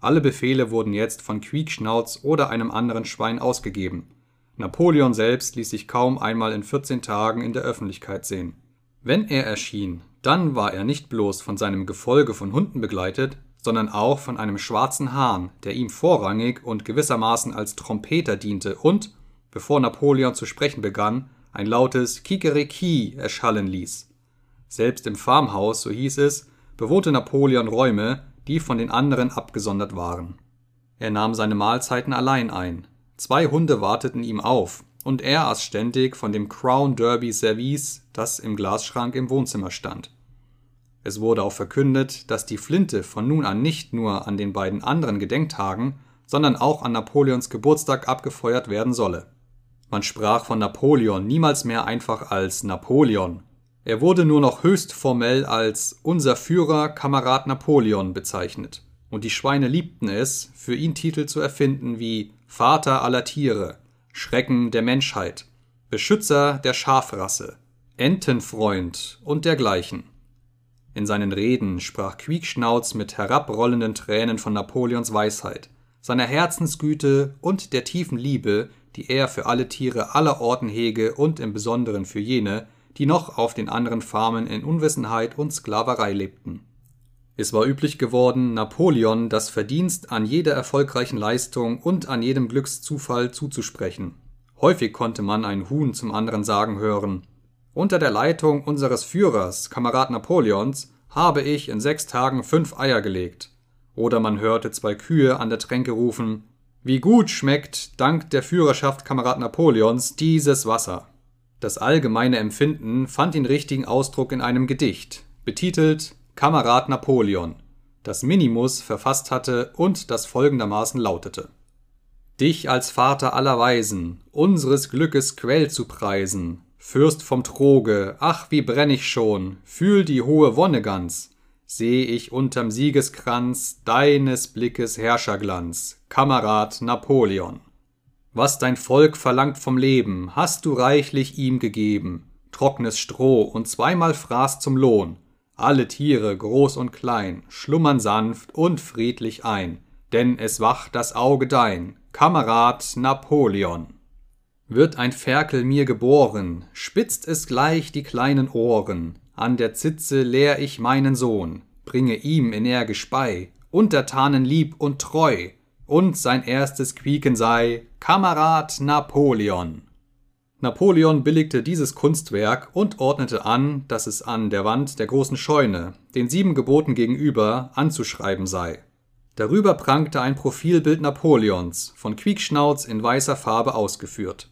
Alle Befehle wurden jetzt von Quiekschnauz oder einem anderen Schwein ausgegeben. Napoleon selbst ließ sich kaum einmal in 14 Tagen in der Öffentlichkeit sehen. Wenn er erschien, dann war er nicht bloß von seinem Gefolge von Hunden begleitet, sondern auch von einem schwarzen Hahn, der ihm vorrangig und gewissermaßen als Trompeter diente und, bevor Napoleon zu sprechen begann, ein lautes Kikeriki erschallen ließ. Selbst im Farmhaus, so hieß es, bewohnte Napoleon Räume, die von den anderen abgesondert waren. Er nahm seine Mahlzeiten allein ein. Zwei Hunde warteten ihm auf, und er aß ständig von dem Crown Derby Service, das im Glasschrank im Wohnzimmer stand. Es wurde auch verkündet, dass die Flinte von nun an nicht nur an den beiden anderen Gedenktagen, sondern auch an Napoleons Geburtstag abgefeuert werden solle. Man sprach von Napoleon niemals mehr einfach als Napoleon. Er wurde nur noch höchst formell als unser Führer Kamerad Napoleon bezeichnet, und die Schweine liebten es, für ihn Titel zu erfinden wie Vater aller Tiere, Schrecken der Menschheit, Beschützer der Schafrasse, Entenfreund und dergleichen. In seinen Reden sprach Quiekschnauz mit herabrollenden Tränen von Napoleons Weisheit, seiner Herzensgüte und der tiefen Liebe, die er für alle Tiere aller Orten hege und im Besonderen für jene, die noch auf den anderen Farmen in Unwissenheit und Sklaverei lebten. Es war üblich geworden, Napoleon das Verdienst an jeder erfolgreichen Leistung und an jedem Glückszufall zuzusprechen. Häufig konnte man ein Huhn zum anderen sagen hören Unter der Leitung unseres Führers, Kamerad Napoleons, habe ich in sechs Tagen fünf Eier gelegt. Oder man hörte zwei Kühe an der Tränke rufen wie gut schmeckt, dank der Führerschaft Kamerad Napoleons, dieses Wasser. Das allgemeine Empfinden fand den richtigen Ausdruck in einem Gedicht, betitelt Kamerad Napoleon, das Minimus verfasst hatte und das folgendermaßen lautete: Dich als Vater aller Weisen, unseres Glückes Quell zu preisen, Fürst vom Troge, ach wie brenn ich schon, fühl die hohe Wonne ganz, seh ich unterm Siegeskranz deines Blickes Herrscherglanz, Kamerad Napoleon. Was dein Volk verlangt vom Leben, hast du reichlich ihm gegeben, trocknes Stroh und zweimal Fraß zum Lohn. Alle Tiere, groß und klein, schlummern sanft und friedlich ein, denn es wacht das Auge dein, Kamerad Napoleon. Wird ein Ferkel mir geboren, spitzt es gleich die kleinen Ohren, an der Zitze lehr ich meinen Sohn, bringe ihm energisch bei, Untertanen lieb und treu, und sein erstes Quieken sei Kamerad Napoleon. Napoleon billigte dieses Kunstwerk und ordnete an, dass es an der Wand der großen Scheune, den sieben Geboten gegenüber, anzuschreiben sei. Darüber prangte ein Profilbild Napoleons, von Quiekschnauz in weißer Farbe ausgeführt